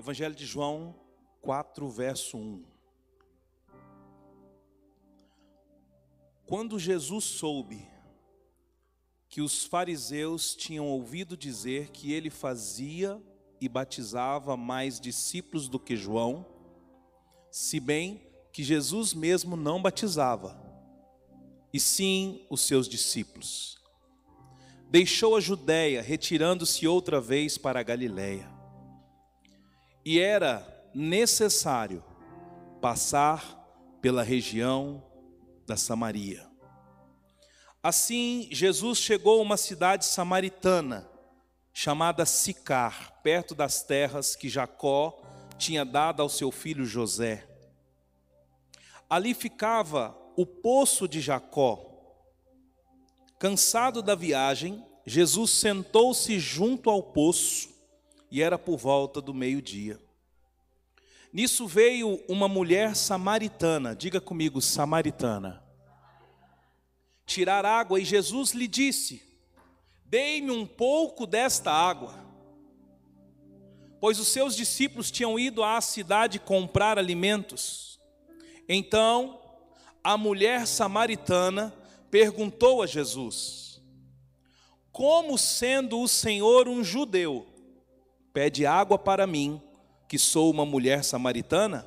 Evangelho de João 4, verso 1. Quando Jesus soube que os fariseus tinham ouvido dizer que ele fazia e batizava mais discípulos do que João, se bem que Jesus mesmo não batizava, e sim os seus discípulos. Deixou a Judéia, retirando-se outra vez para a Galiléia. E era necessário passar pela região da Samaria. Assim, Jesus chegou a uma cidade samaritana, chamada Sicar, perto das terras que Jacó tinha dado ao seu filho José. Ali ficava o poço de Jacó. Cansado da viagem, Jesus sentou-se junto ao poço e era por volta do meio-dia. Nisso veio uma mulher samaritana, diga comigo, samaritana, tirar água e Jesus lhe disse: Dei-me um pouco desta água. Pois os seus discípulos tinham ido à cidade comprar alimentos. Então, a mulher samaritana perguntou a Jesus: Como sendo o Senhor um judeu, pede água para mim, que sou uma mulher samaritana?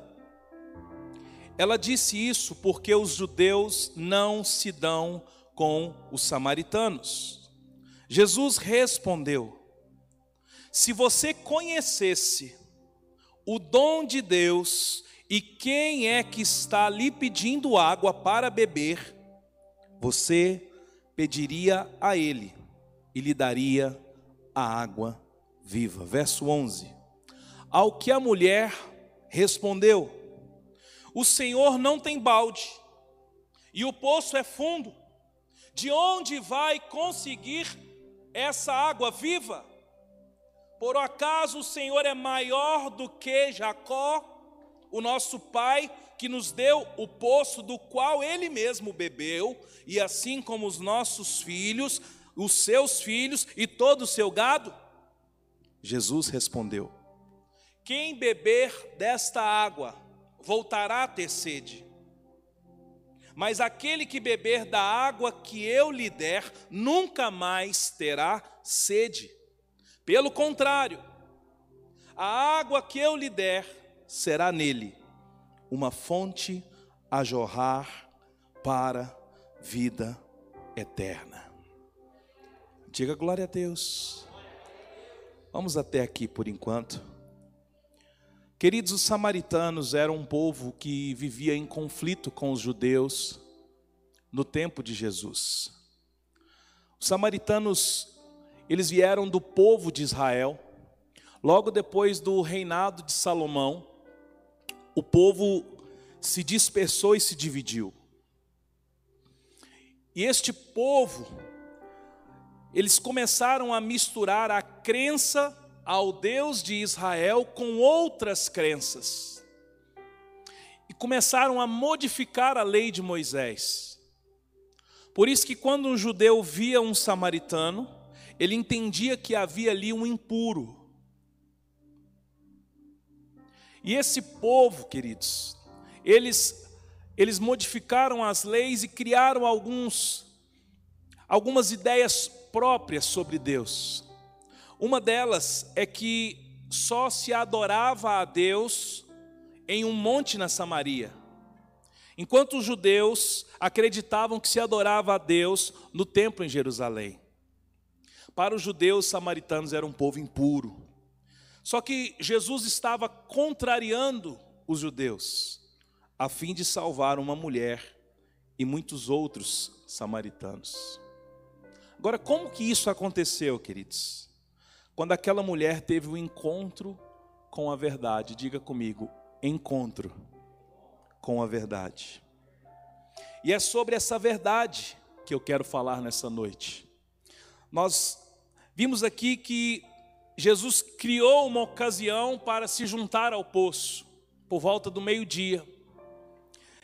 Ela disse isso porque os judeus não se dão com os samaritanos. Jesus respondeu: Se você conhecesse o dom de Deus e quem é que está lhe pedindo água para beber, você pediria a ele e lhe daria a água viva. Verso 11. Ao que a mulher respondeu: O Senhor não tem balde, e o poço é fundo. De onde vai conseguir essa água viva? Por acaso o Senhor é maior do que Jacó, o nosso pai, que nos deu o poço do qual ele mesmo bebeu, e assim como os nossos filhos, os seus filhos e todo o seu gado? Jesus respondeu: Quem beber desta água voltará a ter sede. Mas aquele que beber da água que eu lhe der, nunca mais terá sede. Pelo contrário, a água que eu lhe der será nele uma fonte a jorrar para vida eterna. Diga glória a Deus. Vamos até aqui por enquanto. Queridos, os samaritanos eram um povo que vivia em conflito com os judeus no tempo de Jesus. Os samaritanos, eles vieram do povo de Israel. Logo depois do reinado de Salomão, o povo se dispersou e se dividiu. E este povo eles começaram a misturar a crença ao Deus de Israel com outras crenças. E começaram a modificar a lei de Moisés. Por isso que quando um judeu via um samaritano, ele entendia que havia ali um impuro. E esse povo, queridos, eles eles modificaram as leis e criaram alguns algumas ideias próprias sobre Deus. Uma delas é que só se adorava a Deus em um monte na Samaria. Enquanto os judeus acreditavam que se adorava a Deus no templo em Jerusalém. Para os judeus, os samaritanos eram um povo impuro. Só que Jesus estava contrariando os judeus, a fim de salvar uma mulher e muitos outros samaritanos. Agora, como que isso aconteceu, queridos? Quando aquela mulher teve um encontro com a verdade, diga comigo, encontro com a verdade. E é sobre essa verdade que eu quero falar nessa noite. Nós vimos aqui que Jesus criou uma ocasião para se juntar ao poço, por volta do meio-dia.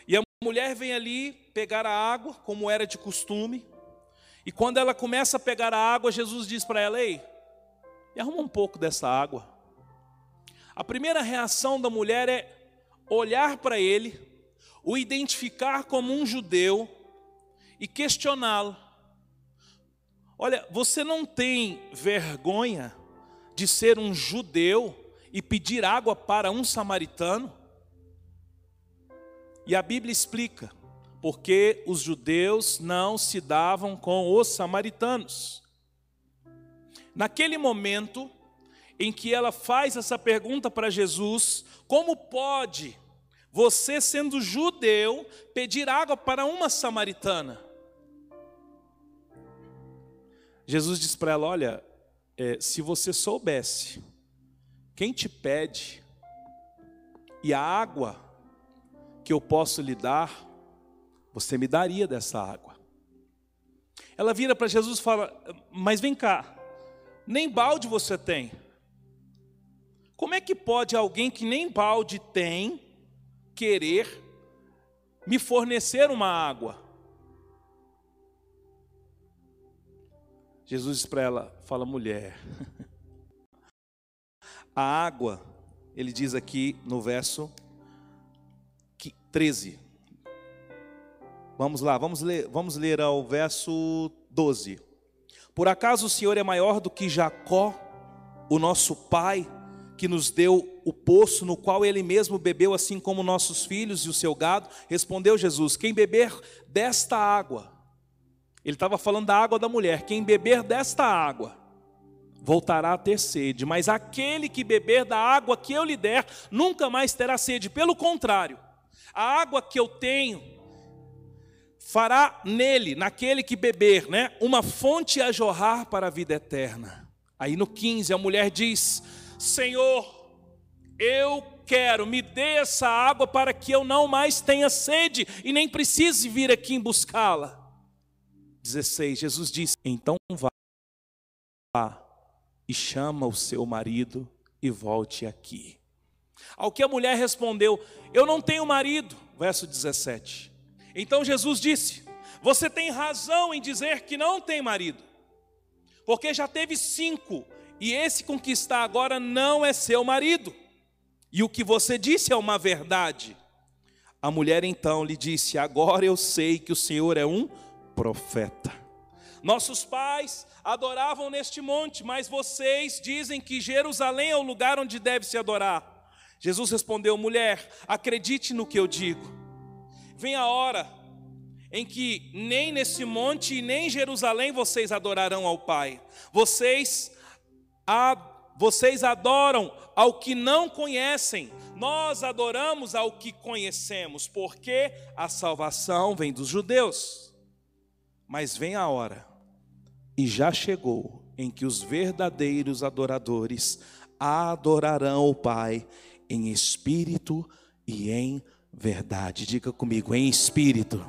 E a mulher vem ali pegar a água, como era de costume, e quando ela começa a pegar a água, Jesus diz para ela: Ei, me arruma um pouco dessa água. A primeira reação da mulher é olhar para ele, o identificar como um judeu e questioná-lo. Olha, você não tem vergonha de ser um judeu e pedir água para um samaritano? E a Bíblia explica, porque os judeus não se davam com os samaritanos. Naquele momento em que ela faz essa pergunta para Jesus, como pode você, sendo judeu, pedir água para uma samaritana? Jesus diz para ela: Olha, é, se você soubesse quem te pede e a água que eu posso lhe dar, você me daria dessa água. Ela vira para Jesus e fala: Mas vem cá, nem balde você tem. Como é que pode alguém que nem balde tem querer me fornecer uma água? Jesus diz para ela: fala, mulher, a água, ele diz aqui no verso 13. Vamos lá, vamos ler, vamos ler ao verso 12. Por acaso o Senhor é maior do que Jacó, o nosso pai, que nos deu o poço no qual ele mesmo bebeu, assim como nossos filhos e o seu gado? Respondeu Jesus: Quem beber desta água, ele estava falando da água da mulher. Quem beber desta água voltará a ter sede, mas aquele que beber da água que eu lhe der nunca mais terá sede. Pelo contrário, a água que eu tenho fará nele, naquele que beber, né, uma fonte a jorrar para a vida eterna. Aí no 15 a mulher diz: Senhor, eu quero, me dê essa água para que eu não mais tenha sede e nem precise vir aqui buscá-la. 16, Jesus disse: Então vá e chama o seu marido e volte aqui. Ao que a mulher respondeu: Eu não tenho marido. Verso 17. Então Jesus disse: Você tem razão em dizer que não tem marido, porque já teve cinco, e esse com que está agora não é seu marido. E o que você disse é uma verdade. A mulher então lhe disse: Agora eu sei que o Senhor é um profeta. Nossos pais adoravam neste monte, mas vocês dizem que Jerusalém é o lugar onde deve se adorar. Jesus respondeu: mulher, acredite no que eu digo. Vem a hora em que nem nesse monte e nem em Jerusalém vocês adorarão ao Pai. Vocês, a, vocês adoram ao que não conhecem. Nós adoramos ao que conhecemos, porque a salvação vem dos judeus. Mas vem a hora, e já chegou, em que os verdadeiros adoradores adorarão o Pai em espírito e em verdade. Diga comigo, em espírito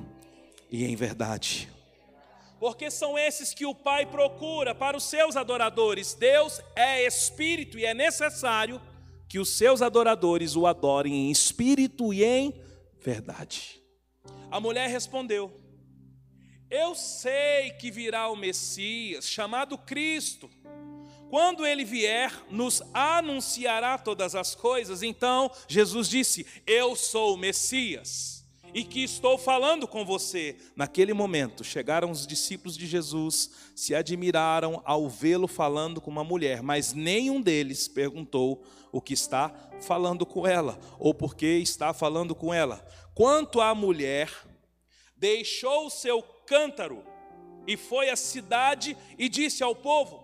e em verdade. Porque são esses que o Pai procura para os seus adoradores. Deus é espírito e é necessário que os seus adoradores o adorem em espírito e em verdade. A mulher respondeu: eu sei que virá o Messias, chamado Cristo. Quando ele vier, nos anunciará todas as coisas. Então, Jesus disse: Eu sou o Messias e que estou falando com você. Naquele momento, chegaram os discípulos de Jesus, se admiraram ao vê-lo falando com uma mulher, mas nenhum deles perguntou o que está falando com ela ou por que está falando com ela. Quanto à mulher, deixou seu cântaro e foi à cidade e disse ao povo: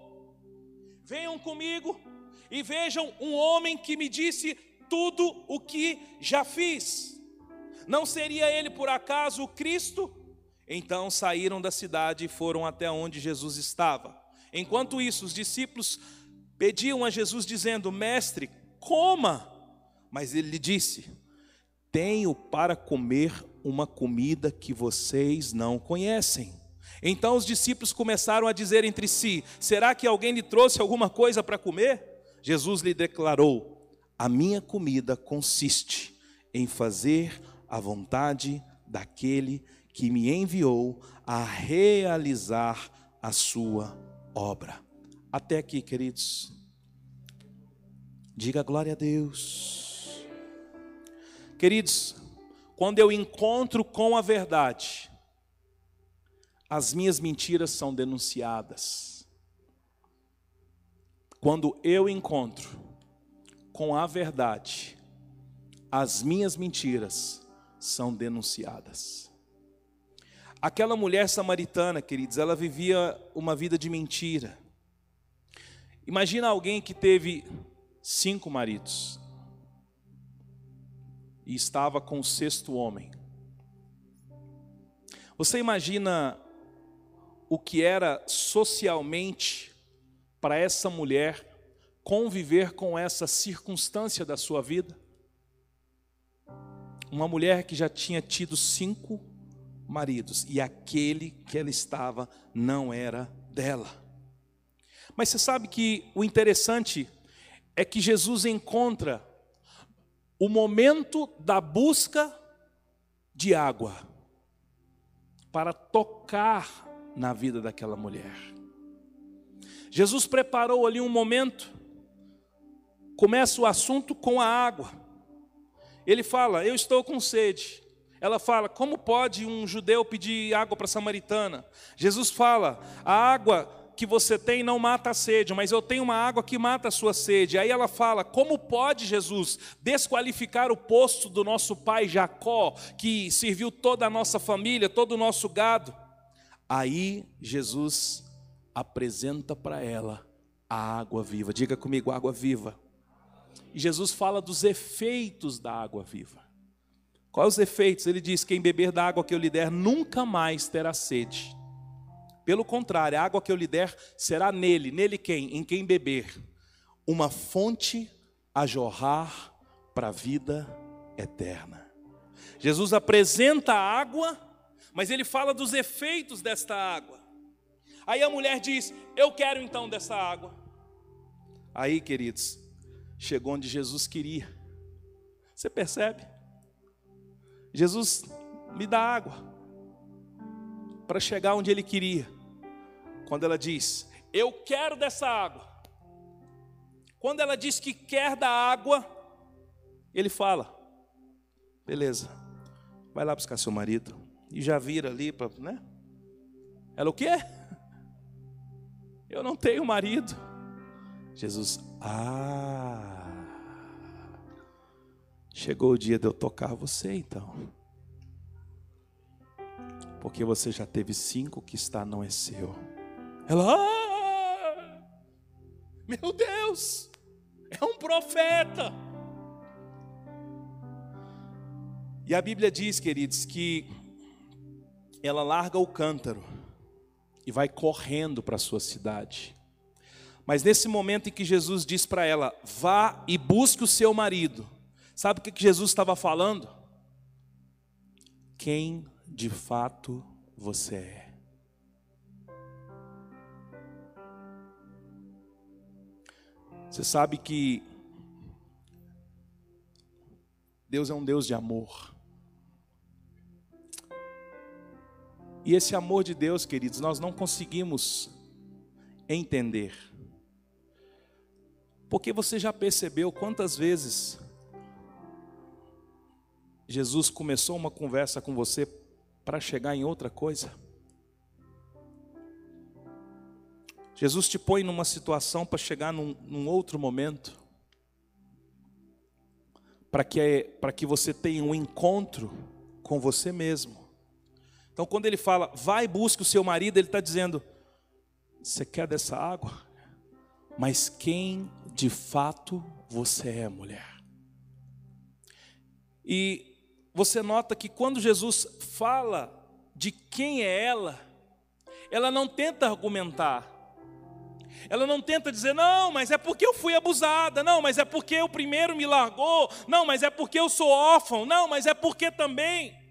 Venham comigo e vejam um homem que me disse tudo o que já fiz. Não seria ele por acaso o Cristo? Então saíram da cidade e foram até onde Jesus estava. Enquanto isso, os discípulos pediam a Jesus, dizendo: Mestre, coma. Mas ele lhe disse: Tenho para comer uma comida que vocês não conhecem. Então os discípulos começaram a dizer entre si: Será que alguém lhe trouxe alguma coisa para comer? Jesus lhe declarou: A minha comida consiste em fazer a vontade daquele que me enviou a realizar a sua obra. Até aqui, queridos. Diga glória a Deus. Queridos, quando eu encontro com a verdade, as minhas mentiras são denunciadas. Quando eu encontro com a verdade, as minhas mentiras são denunciadas. Aquela mulher samaritana, queridos, ela vivia uma vida de mentira. Imagina alguém que teve cinco maridos e estava com o sexto homem. Você imagina o que era socialmente para essa mulher conviver com essa circunstância da sua vida? Uma mulher que já tinha tido cinco maridos e aquele que ela estava não era dela. Mas você sabe que o interessante é que Jesus encontra o momento da busca de água para tocar na vida daquela mulher. Jesus preparou ali um momento, começa o assunto com a água. Ele fala: Eu estou com sede. Ela fala: Como pode um judeu pedir água para a samaritana? Jesus fala: A água que você tem não mata a sede, mas eu tenho uma água que mata a sua sede. Aí ela fala: Como pode Jesus desqualificar o posto do nosso pai Jacó, que serviu toda a nossa família, todo o nosso gado? Aí Jesus apresenta para ela a água viva. Diga comigo, água viva. E Jesus fala dos efeitos da água viva. Quais os efeitos? Ele diz: Quem beber da água que eu lhe der nunca mais terá sede. Pelo contrário, a água que eu lhe der será nele, nele quem? Em quem beber, uma fonte a jorrar para a vida eterna. Jesus apresenta a água, mas ele fala dos efeitos desta água. Aí a mulher diz: Eu quero então dessa água. Aí, queridos, chegou onde Jesus queria. Você percebe? Jesus me dá água para chegar onde ele queria quando ela diz, eu quero dessa água. Quando ela diz que quer da água, ele fala, beleza, vai lá buscar seu marido. E já vira ali, pra, né? Ela o quê? Eu não tenho marido. Jesus, ah, chegou o dia de eu tocar você então. Porque você já teve cinco que está não é seu. Ela, ah, meu Deus, é um profeta. E a Bíblia diz, queridos, que ela larga o cântaro e vai correndo para a sua cidade. Mas nesse momento em que Jesus diz para ela, vá e busque o seu marido, sabe o que Jesus estava falando? Quem de fato você é. Você sabe que Deus é um Deus de amor. E esse amor de Deus, queridos, nós não conseguimos entender. Porque você já percebeu quantas vezes Jesus começou uma conversa com você para chegar em outra coisa? Jesus te põe numa situação para chegar num, num, outro momento, para que, para que você tenha um encontro com você mesmo. Então, quando ele fala, vai e busque o seu marido, ele está dizendo: você quer dessa água? Mas quem de fato você é, mulher? E você nota que quando Jesus fala de quem é ela, ela não tenta argumentar, ela não tenta dizer, não, mas é porque eu fui abusada, não, mas é porque o primeiro me largou, não, mas é porque eu sou órfão, não, mas é porque também.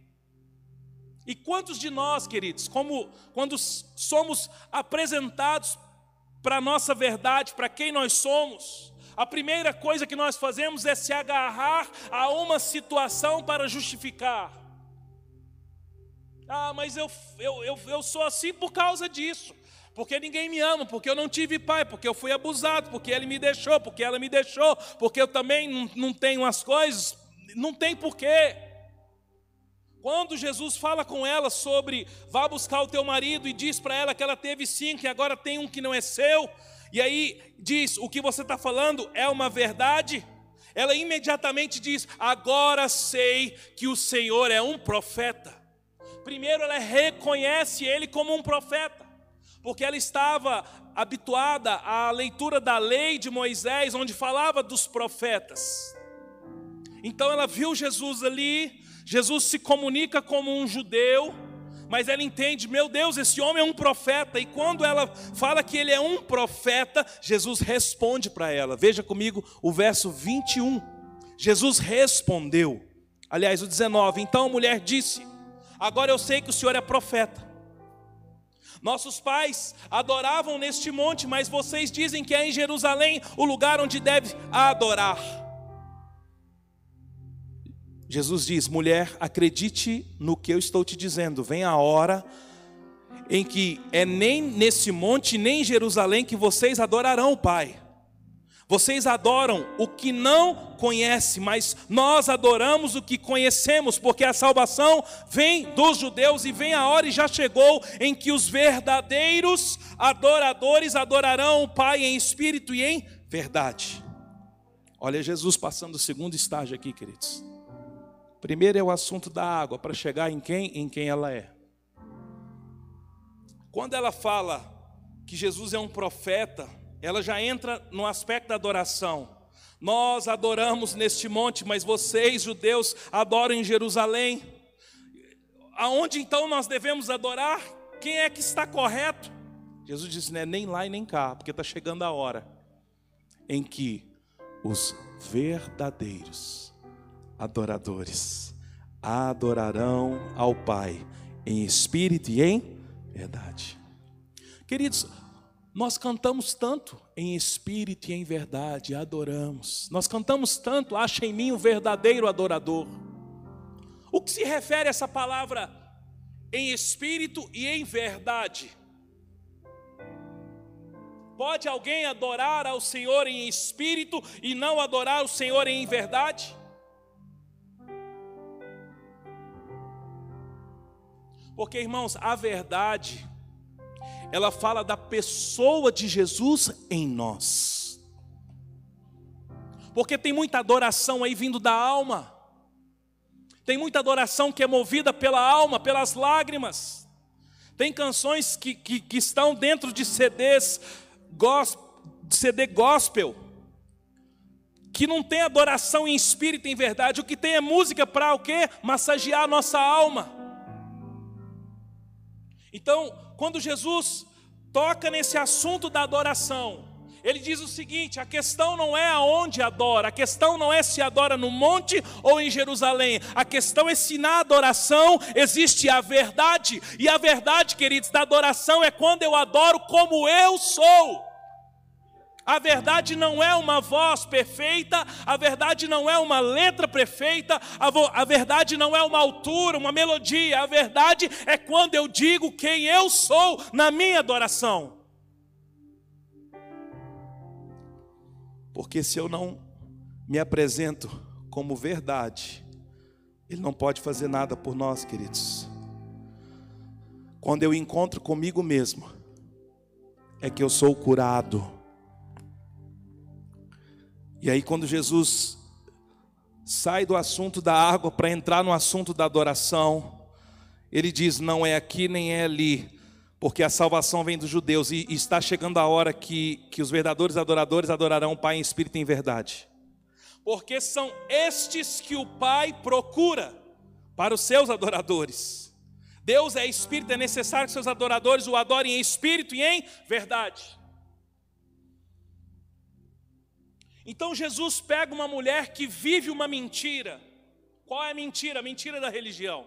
E quantos de nós, queridos, como quando somos apresentados para a nossa verdade, para quem nós somos, a primeira coisa que nós fazemos é se agarrar a uma situação para justificar. Ah, mas eu, eu, eu, eu sou assim por causa disso Porque ninguém me ama, porque eu não tive pai, porque eu fui abusado, porque ele me deixou, porque ela me deixou, porque eu também não, não tenho as coisas. Não tem porquê. Quando Jesus fala com ela sobre vá buscar o teu marido e diz para ela que ela teve cinco e agora tem um que não é seu, e aí diz o que você está falando é uma verdade, ela imediatamente diz: agora sei que o Senhor é um profeta. Primeiro ela reconhece ele como um profeta porque ela estava habituada à leitura da lei de Moisés, onde falava dos profetas. Então ela viu Jesus ali, Jesus se comunica como um judeu, mas ela entende, meu Deus, esse homem é um profeta, e quando ela fala que ele é um profeta, Jesus responde para ela. Veja comigo o verso 21. Jesus respondeu, aliás, o 19. Então a mulher disse: Agora eu sei que o Senhor é profeta. Nossos pais adoravam neste monte, mas vocês dizem que é em Jerusalém o lugar onde deve adorar. Jesus diz: mulher, acredite no que eu estou te dizendo, vem a hora em que é nem nesse monte, nem em Jerusalém que vocês adorarão o Pai. Vocês adoram o que não conhece, mas nós adoramos o que conhecemos, porque a salvação vem dos judeus e vem a hora e já chegou em que os verdadeiros adoradores adorarão o Pai em espírito e em verdade. Olha Jesus passando o segundo estágio aqui, queridos. Primeiro é o assunto da água, para chegar em quem? Em quem ela é. Quando ela fala que Jesus é um profeta, ela já entra no aspecto da adoração. Nós adoramos neste monte, mas vocês, judeus, adoram em Jerusalém. Aonde então nós devemos adorar? Quem é que está correto? Jesus disse: não é nem lá e nem cá, porque está chegando a hora em que os verdadeiros adoradores adorarão ao Pai em espírito e em verdade. Queridos, nós cantamos tanto em espírito e em verdade, adoramos. Nós cantamos tanto, acha em mim o verdadeiro adorador. O que se refere a essa palavra em espírito e em verdade? Pode alguém adorar ao Senhor em espírito e não adorar o Senhor em verdade? Porque, irmãos, a verdade ela fala da pessoa de Jesus em nós. Porque tem muita adoração aí vindo da alma, tem muita adoração que é movida pela alma, pelas lágrimas. Tem canções que, que, que estão dentro de CDs, CD gospel, que não tem adoração em espírito, em verdade. O que tem é música para o quê? Massagear a nossa alma. Então, quando Jesus toca nesse assunto da adoração, ele diz o seguinte: a questão não é aonde adora, a questão não é se adora no monte ou em Jerusalém, a questão é se na adoração existe a verdade, e a verdade, queridos, da adoração é quando eu adoro como eu sou. A verdade não é uma voz perfeita, a verdade não é uma letra perfeita, a, a, verdade não é uma altura, uma melodia, a verdade é quando eu digo quem eu sou na minha adoração. Porque se eu não me apresento como verdade, Ele não pode fazer nada por nós, queridos. Quando eu encontro comigo mesmo, é que eu sou curado e aí, quando Jesus sai do assunto da água para entrar no assunto da adoração, ele diz: não é aqui nem é ali, porque a salvação vem dos judeus, e, está chegando a hora que, que os verdadeiros adoradores adorarão o Pai em espírito e em verdade, porque são estes que o Pai procura para os seus adoradores. Deus é espírito, é necessário que seus adoradores o adorem em espírito e em verdade. Então Jesus pega uma mulher que vive uma mentira. Qual é a mentira? A mentira da religião.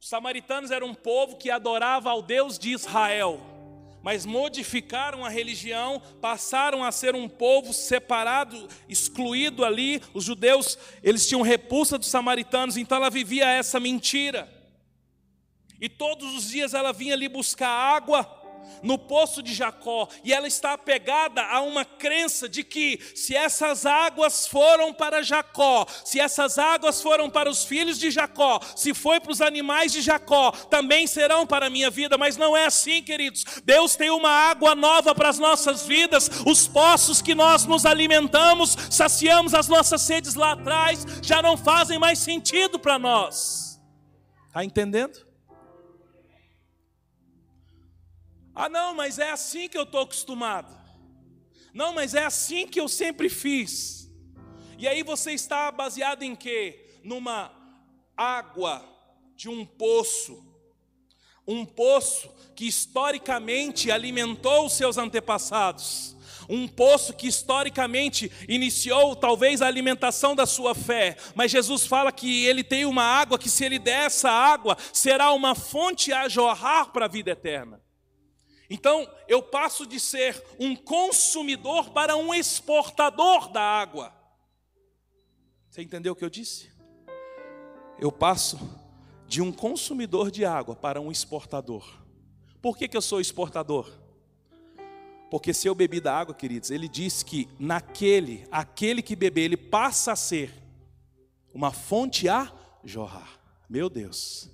Os samaritanos eram um povo que adorava ao Deus de Israel, mas modificaram a religião, passaram a ser um povo separado, excluído ali. Os judeus, eles tinham repulsa dos samaritanos, então ela vivia essa mentira. E todos os dias ela vinha ali buscar água no poço de Jacó, e ela está apegada a uma crença de que se essas águas foram para Jacó, se essas águas foram para os filhos de Jacó, se foi para os animais de Jacó, também serão para a minha vida, mas não é assim, queridos. Deus tem uma água nova para as nossas vidas, os poços que nós nos alimentamos, saciamos as nossas sedes lá atrás, já não fazem mais sentido para nós. Está entendendo? Ah, não, mas é assim que eu estou acostumado. Não, mas é assim que eu sempre fiz. E aí você está baseado em quê? Numa água de um poço. Um poço que historicamente alimentou os seus antepassados. Um poço que historicamente iniciou talvez a alimentação da sua fé, mas Jesus fala que ele tem uma água que, se ele der essa água, será uma fonte a jorrar para a vida eterna. Então, eu passo de ser um consumidor para um exportador da água. Você entendeu o que eu disse? Eu passo de um consumidor de água para um exportador. Por que, que eu sou exportador? Porque se eu bebi da água, queridos, ele diz que naquele, aquele que beber, ele passa a ser uma fonte a jorrar. Meu Deus,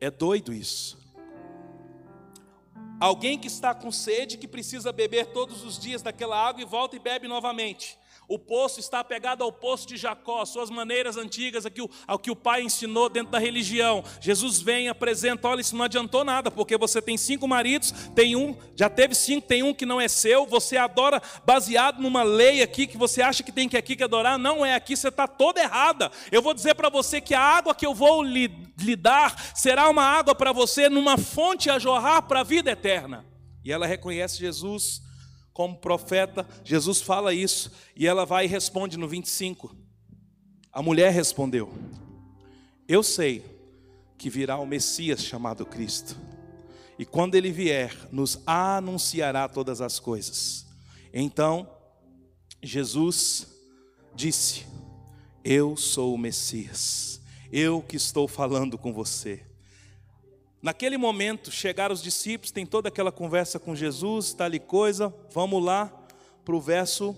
é doido isso. Alguém que está com sede, que precisa beber todos os dias daquela água e volta e bebe novamente. O poço está apegado ao poço de Jacó, suas maneiras antigas, ao que o pai ensinou dentro da religião. Jesus vem apresenta: olha, isso não adiantou nada, porque você tem cinco maridos, tem um, já teve cinco, tem um que não é seu, você adora baseado numa lei aqui que você acha que tem que aqui que adorar, não é aqui, você está toda errada. Eu vou dizer para você que a água que eu vou lhe, lhe dar será uma água para você, numa fonte a jorrar para a vida eterna. E ela reconhece Jesus como profeta, Jesus fala isso, e ela vai e responde no 25. A mulher respondeu: Eu sei que virá o Messias chamado Cristo, e quando ele vier, nos anunciará todas as coisas. Então, Jesus disse: Eu sou o Messias, eu que estou falando com você. Naquele momento, chegaram os discípulos, tem toda aquela conversa com Jesus, tal e coisa. Vamos lá para o verso,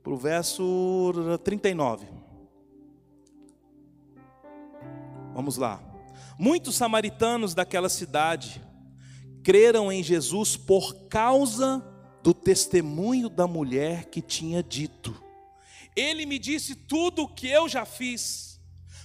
pro verso 39. Vamos lá. Muitos samaritanos daquela cidade creram em Jesus por causa do testemunho da mulher que tinha dito: Ele me disse tudo o que eu já fiz.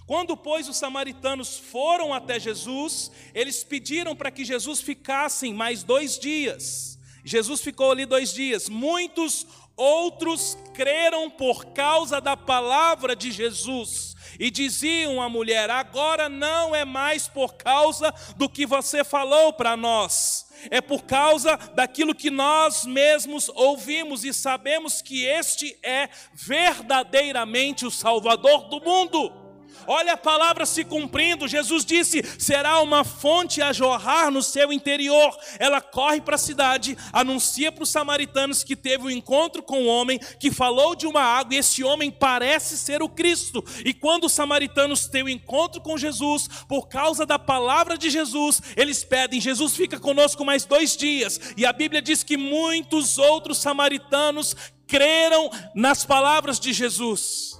Quando, pois, os samaritanos foram até Jesus, eles pediram para que Jesus ficasse mais dois dias. Jesus ficou ali dois dias. Muitos outros creram por causa da palavra de Jesus e diziam à mulher: Agora não é mais por causa do que você falou para nós, é por causa daquilo que nós mesmos ouvimos e sabemos que este é verdadeiramente o Salvador do mundo. Olha a palavra se cumprindo. Jesus disse: será uma fonte a jorrar no seu interior. Ela corre para a cidade, anuncia para os samaritanos que teve um encontro com um homem que falou de uma água e esse homem parece ser o Cristo. E quando os samaritanos têm o um encontro com Jesus, por causa da palavra de Jesus, eles pedem: Jesus fica conosco mais dois dias. E a Bíblia diz que muitos outros samaritanos creram nas palavras de Jesus.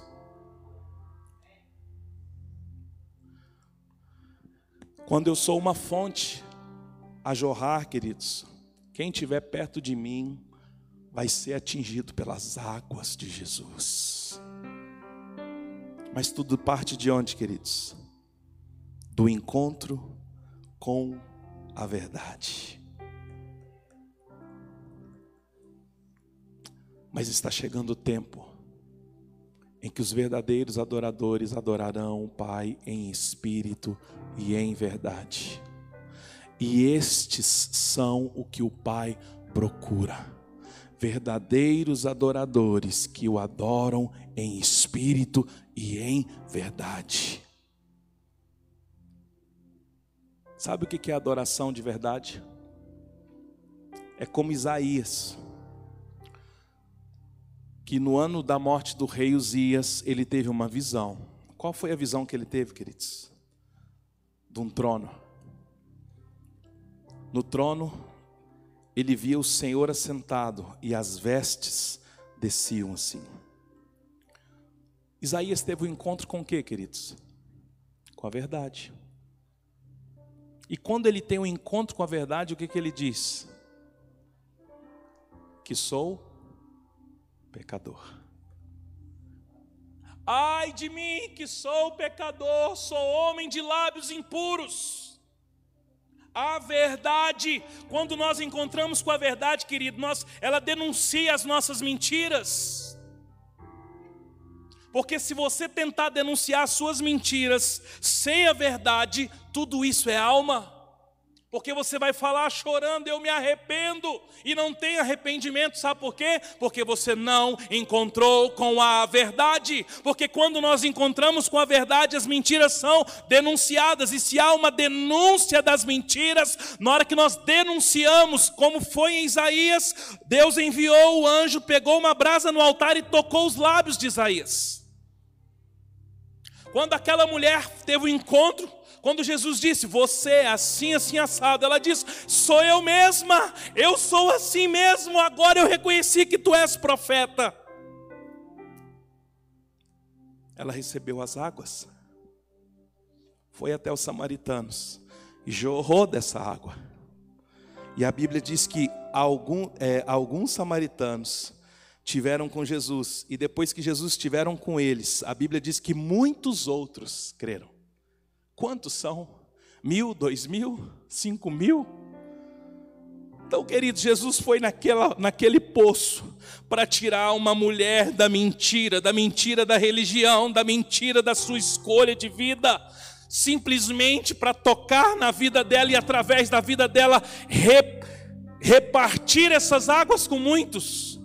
Quando eu sou uma fonte a jorrar, queridos, quem estiver perto de mim vai ser atingido pelas águas de Jesus. Mas tudo parte de onde, queridos? Do encontro com a verdade. Mas está chegando o tempo em que os verdadeiros adoradores adorarão o Pai em espírito e em verdade. E estes são o que o Pai procura. Verdadeiros adoradores que o adoram em espírito e em verdade. Sabe o que é adoração de verdade? É como Isaías, que no ano da morte do rei Uzias, ele teve uma visão. Qual foi a visão que ele teve, queridos? de um trono. No trono ele via o Senhor assentado e as vestes desciam assim. Isaías teve um encontro com o que, queridos? Com a verdade. E quando ele tem um encontro com a verdade, o que, que ele diz? Que sou pecador. Ai de mim, que sou pecador, sou homem de lábios impuros. A verdade, quando nós encontramos com a verdade, querido, nós, ela denuncia as nossas mentiras. Porque se você tentar denunciar as suas mentiras sem a verdade, tudo isso é alma. Porque você vai falar chorando, eu me arrependo, e não tem arrependimento, sabe por quê? Porque você não encontrou com a verdade. Porque quando nós encontramos com a verdade, as mentiras são denunciadas, e se há uma denúncia das mentiras, na hora que nós denunciamos, como foi em Isaías, Deus enviou o anjo, pegou uma brasa no altar e tocou os lábios de Isaías. Quando aquela mulher teve o um encontro, quando Jesus disse, você é assim, assim, assado, ela disse, sou eu mesma, eu sou assim mesmo, agora eu reconheci que tu és profeta. Ela recebeu as águas, foi até os samaritanos e jorrou dessa água. E a Bíblia diz que algum, é, alguns samaritanos tiveram com Jesus, e depois que Jesus estiveram com eles, a Bíblia diz que muitos outros creram. Quantos são? Mil, dois mil, cinco mil? Então, querido, Jesus foi naquela, naquele poço para tirar uma mulher da mentira, da mentira da religião, da mentira da sua escolha de vida, simplesmente para tocar na vida dela e através da vida dela repartir essas águas com muitos.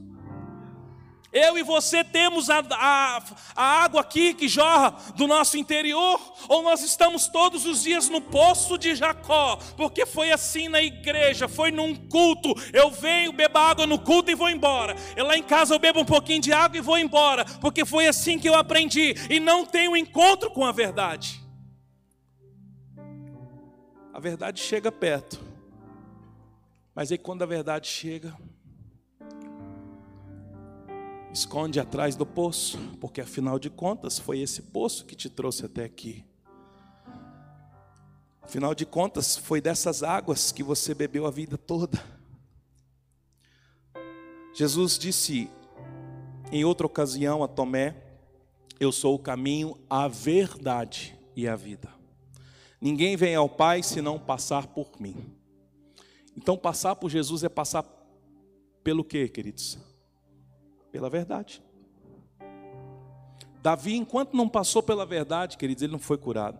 Eu e você temos a, a, a, água aqui que jorra do nosso interior, ou nós estamos todos os dias no poço de Jacó, porque foi assim na igreja, foi num culto. Eu venho, bebo água no culto e vou embora. E lá em casa eu bebo um pouquinho de água e vou embora, porque foi assim que eu aprendi, e não tenho encontro com a verdade. A verdade chega perto, mas aí quando a verdade chega, Esconde atrás do poço, porque afinal de contas foi esse poço que te trouxe até aqui. Afinal de contas, foi dessas águas que você bebeu a vida toda. Jesus disse em outra ocasião a Tomé: Eu sou o caminho, a verdade e a vida. Ninguém vem ao Pai se não passar por mim. Então, passar por Jesus é passar pelo quê, queridos? Pela verdade. Davi, enquanto não passou pela verdade, queridos, ele não foi curado.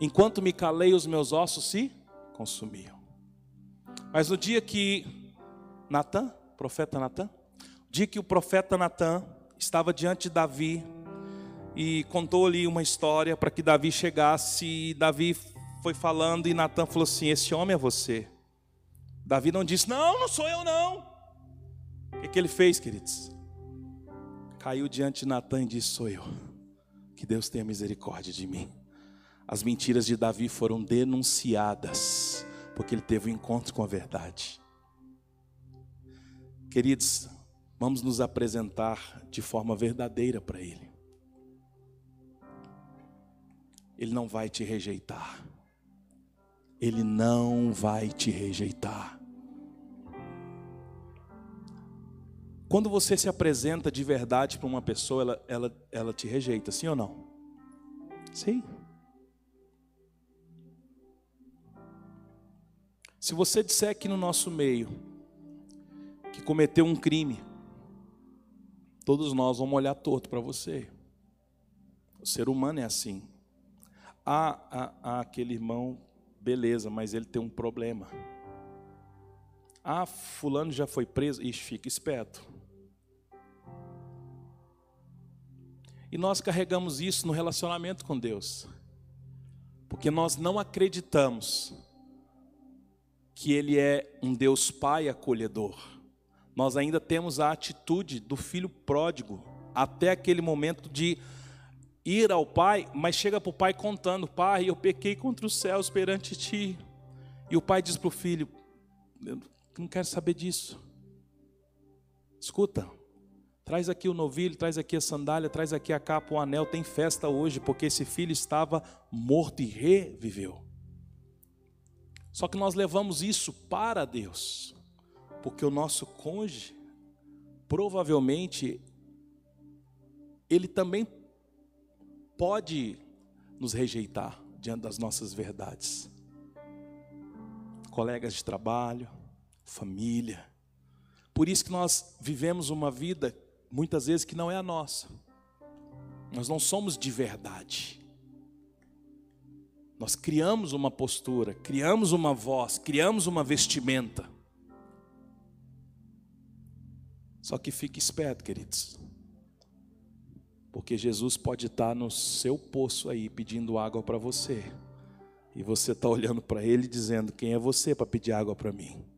Enquanto me calei, os meus ossos se consumiam. Mas no dia que Natan, profeta Natan, dia que o profeta Natan estava diante de Davi e contou ali uma história para que Davi chegasse, e Davi foi falando e Natan falou assim: Esse homem é você. Davi não disse: Não, não sou eu não. Que, que ele fez, queridos? Caiu diante de Natan e disse: Sou eu. Que Deus tenha misericórdia de mim. As mentiras de Davi foram denunciadas, porque ele teve um encontro com a verdade. Queridos, vamos nos apresentar de forma verdadeira para Ele. Ele não vai te rejeitar. Ele não vai te rejeitar. Quando você se apresenta de verdade para uma pessoa, ela, ela, ela te rejeita, sim ou não? Sim. Se você disser aqui no nosso meio que cometeu um crime, todos nós vamos olhar torto para você. O ser humano é assim. Ah, ah, ah, aquele irmão, beleza, mas ele tem um problema. Ah, fulano já foi preso. Ixi, fica esperto. E nós carregamos isso no relacionamento com Deus, porque nós não acreditamos que Ele é um Deus Pai acolhedor. Nós ainda temos a atitude do filho pródigo, até aquele momento de ir ao pai, mas chega para o pai contando: Pai, eu pequei contra os céus perante ti. E o pai diz para o filho: Não quero saber disso. Escuta, traz aqui o novilho, traz aqui a sandália, traz aqui a capa, o anel. Tem festa hoje, porque esse filho estava morto e reviveu. Só que nós levamos isso para Deus, porque o nosso cônjuge, provavelmente, ele também pode nos rejeitar diante das nossas verdades. Colegas de trabalho, família. Por isso que nós vivemos uma vida, muitas vezes, que não é a nossa. Nós não somos de verdade. Nós criamos uma postura, criamos uma voz, criamos uma vestimenta. Só que fique esperto, queridos. Porque Jesus pode estar no seu poço aí pedindo água para você. E você está olhando para ele dizendo: Quem é você para pedir água para mim?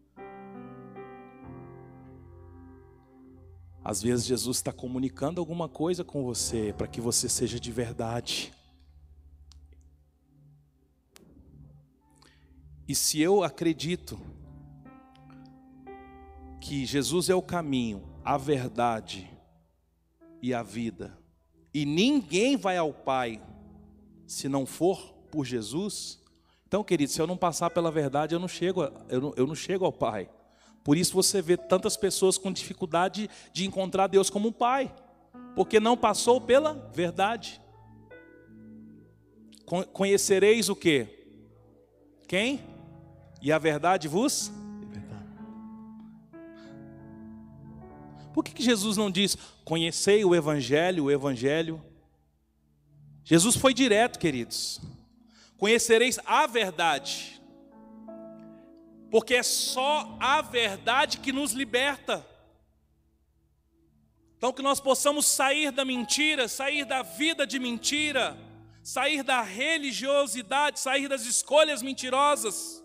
Às vezes Jesus está comunicando alguma coisa com você para que você seja de verdade. E se eu acredito que Jesus é o caminho, a verdade e a vida, e ninguém vai ao Pai se não for por Jesus. Então, querido, se eu não passar pela verdade, eu não chego, eu não, eu não chego ao Pai. Por isso você vê tantas pessoas com dificuldade de encontrar Deus como um Pai, porque não passou pela verdade. Conhecereis o que? Quem? E a verdade vos Por que, que Jesus não diz, conhecei o Evangelho, o Evangelho? Jesus foi direto, queridos. Conhecereis a verdade, porque é só a verdade que nos liberta. Então, que nós possamos sair da mentira, sair da vida de mentira, sair da religiosidade, sair das escolhas mentirosas.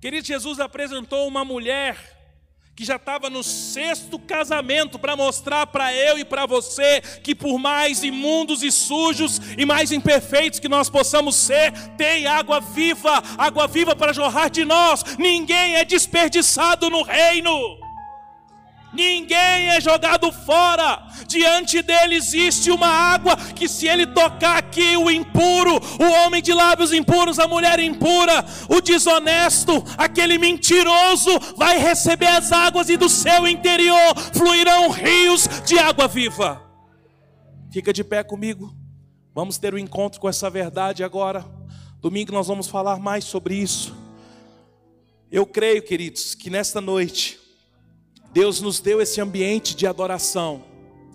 Querido, Jesus apresentou uma mulher que já estava no sexto casamento para mostrar para eu e para você que por mais imundos e sujos e mais imperfeitos que nós possamos ser, tem água viva, água viva para jorrar de nós. Ninguém é desperdiçado no reino. Ninguém é jogado fora. Diante dele existe uma água que, se ele tocar aqui, o impuro, o homem de lábios impuros, a mulher impura, o desonesto, aquele mentiroso, vai receber as águas e do seu interior fluirão rios de água viva. Fica de pé comigo. Vamos ter um encontro com essa verdade agora. Domingo nós vamos falar mais sobre isso. Eu creio, queridos, que nesta noite Deus nos deu esse ambiente de adoração,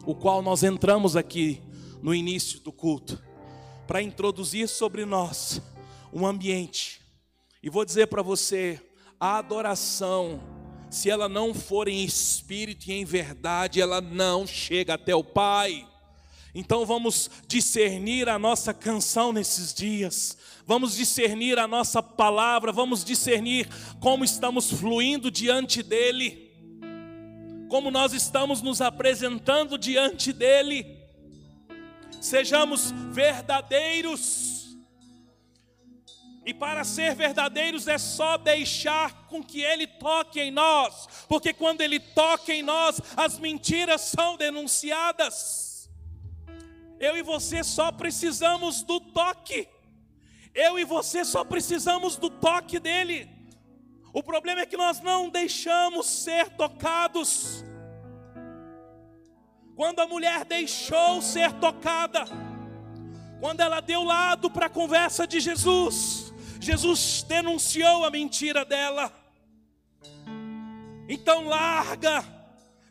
o qual nós entramos aqui no início do culto, para introduzir sobre nós um ambiente. E vou dizer para você, a adoração, se ela não for em espírito e em verdade, ela não chega até o Pai. Então vamos discernir a nossa canção nesses dias, vamos discernir a nossa palavra, vamos discernir como estamos fluindo diante dEle como nós estamos nos apresentando diante dEle. Sejamos verdadeiros. E para ser verdadeiros é só deixar com que Ele toque em nós, porque quando Ele toca em nós, as mentiras são denunciadas. Eu e você só precisamos do toque. Eu e você só precisamos do toque dele. O problema é que nós não deixamos ser tocados. Quando a mulher deixou ser tocada, quando ela deu lado para a conversa de Jesus, Jesus denunciou a mentira dela. Então larga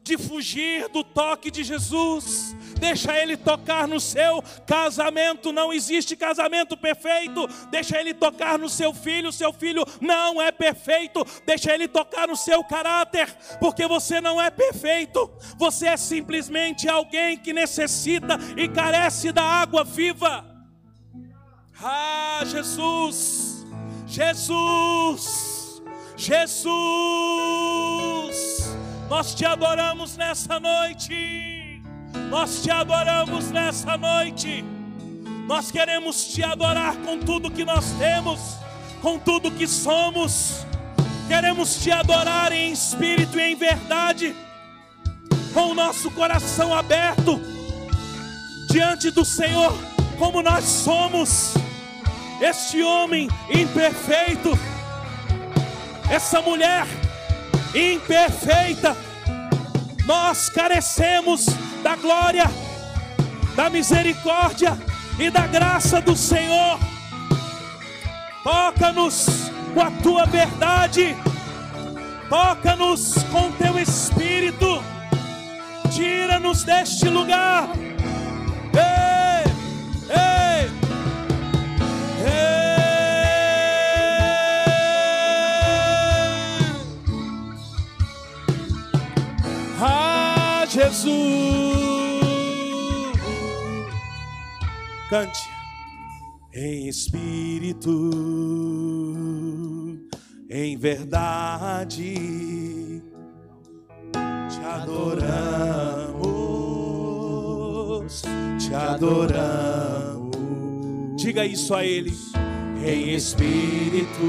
de fugir do toque de Jesus, deixa Ele tocar no seu casamento. Não existe casamento perfeito, deixa Ele tocar no seu filho. Seu filho não é perfeito, deixa Ele tocar no seu caráter, porque você não é perfeito, você é simplesmente alguém que necessita e carece da água viva. Ah, Jesus, Jesus, Jesus. Nós te adoramos nessa noite. Nós te adoramos nessa noite. Nós queremos te adorar com tudo que nós temos, com tudo que somos. Queremos te adorar em espírito e em verdade, com o nosso coração aberto diante do Senhor, como nós somos. Este homem imperfeito, essa mulher imperfeita, nós carecemos da glória, da misericórdia e da graça do Senhor. Toca-nos com a tua verdade, toca-nos com teu espírito, tira-nos deste lugar. Ei, ei, ei. Ah, Jesus, cante em espírito, em verdade, te adoramos, te adoramos. Diga isso a Ele, em espírito,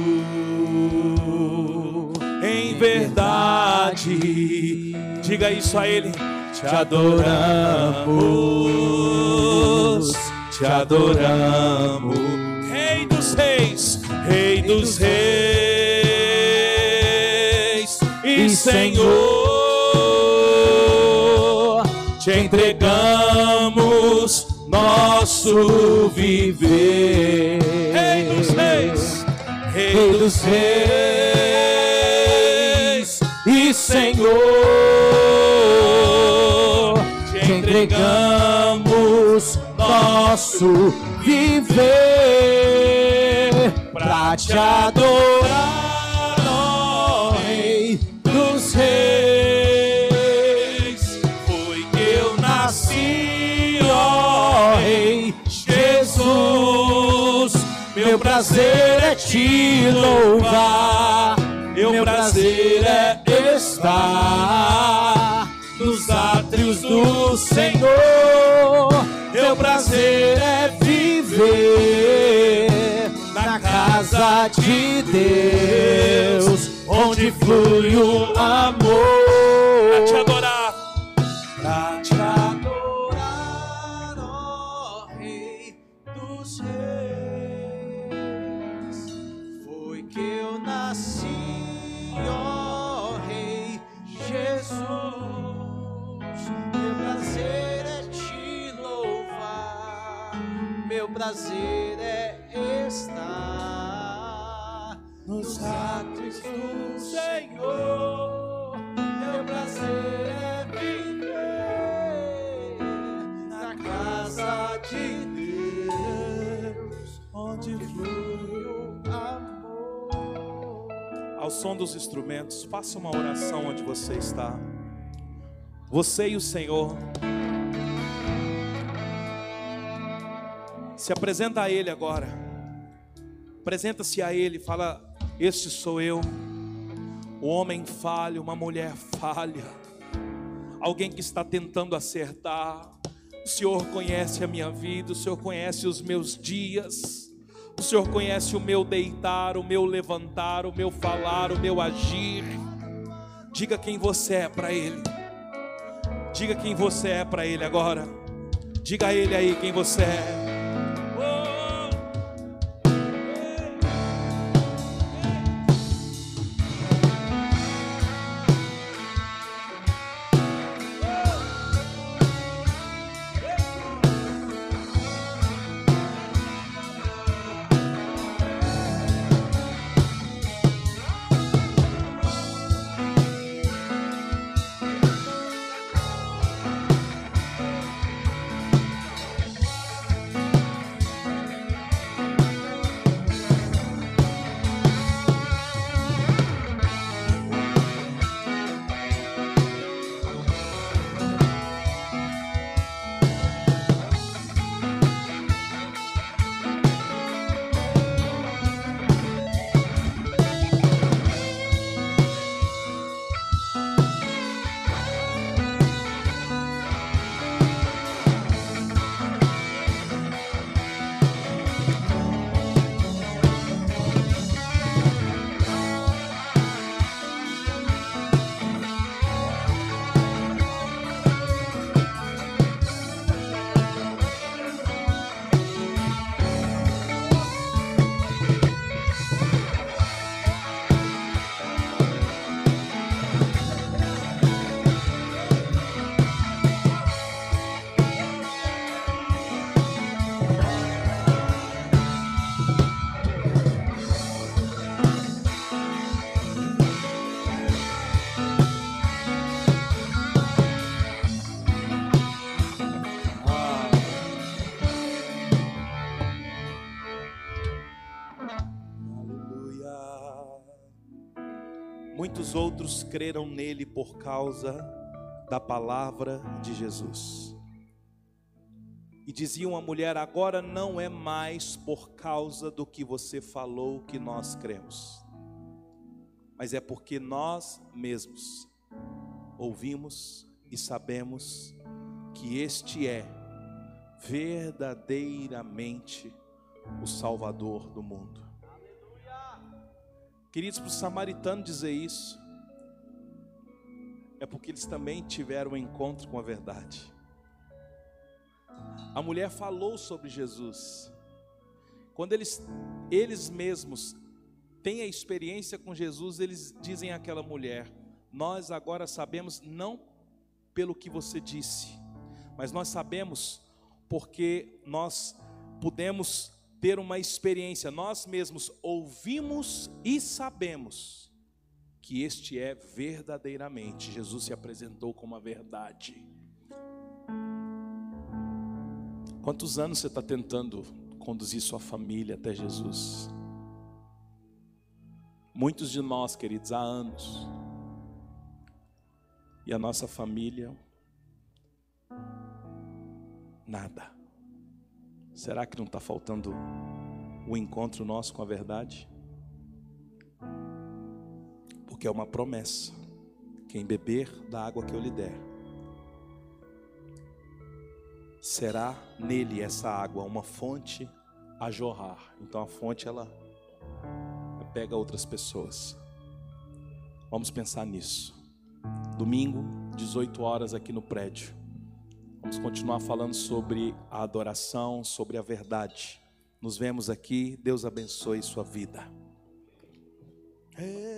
em verdade. Diga isso a Ele, te adoramos te adoramos, Rei dos Reis, Rei dos Reis. e Senhor, te entregamos nosso viver, Rei dos Reis, Rei dos Reis e Senhor, te entregamos nosso viver pra te adorar, ó Rei dos Reis. Foi que eu nasci, ó Rei Jesus. Meu prazer é te louvar, meu prazer é estar nos átrios do Senhor. Meu prazer é viver na casa de Deus, onde flui o amor. Prazer é estar nos atos do Senhor. Meu prazer é viver na casa de Deus, onde flui o amor. Ao som dos instrumentos, faça uma oração onde você está. Você e o Senhor. Se apresenta a Ele agora. Apresenta-se a Ele, fala: Este sou eu. O homem falha, uma mulher falha. Alguém que está tentando acertar. O Senhor conhece a minha vida, o Senhor conhece os meus dias. O Senhor conhece o meu deitar, o meu levantar, o meu falar, o meu agir. Diga quem você é para Ele. Diga quem você é para Ele agora. Diga a Ele aí quem você é. Outros creram nele por causa da palavra de Jesus. E diziam à mulher: agora não é mais por causa do que você falou que nós cremos, mas é porque nós mesmos ouvimos e sabemos que este é verdadeiramente o Salvador do mundo. Queridos, para o samaritano dizer isso, é porque eles também tiveram um encontro com a verdade. A mulher falou sobre Jesus. Quando eles, eles mesmos têm a experiência com Jesus, eles dizem àquela mulher: Nós agora sabemos, não pelo que você disse, mas nós sabemos porque nós pudemos ter uma experiência, nós mesmos ouvimos e sabemos que este é verdadeiramente, Jesus se apresentou como a verdade. Quantos anos você está tentando conduzir sua família até Jesus? Muitos de nós, queridos, há anos. E a nossa família, nada. Será que não está faltando o encontro nosso com a verdade? Porque é uma promessa: quem beber da água que eu lhe der, será nele essa água uma fonte a jorrar. Então a fonte ela pega outras pessoas. Vamos pensar nisso. Domingo, 18 horas aqui no prédio. Vamos continuar falando sobre a adoração, sobre a verdade. Nos vemos aqui. Deus abençoe sua vida. É.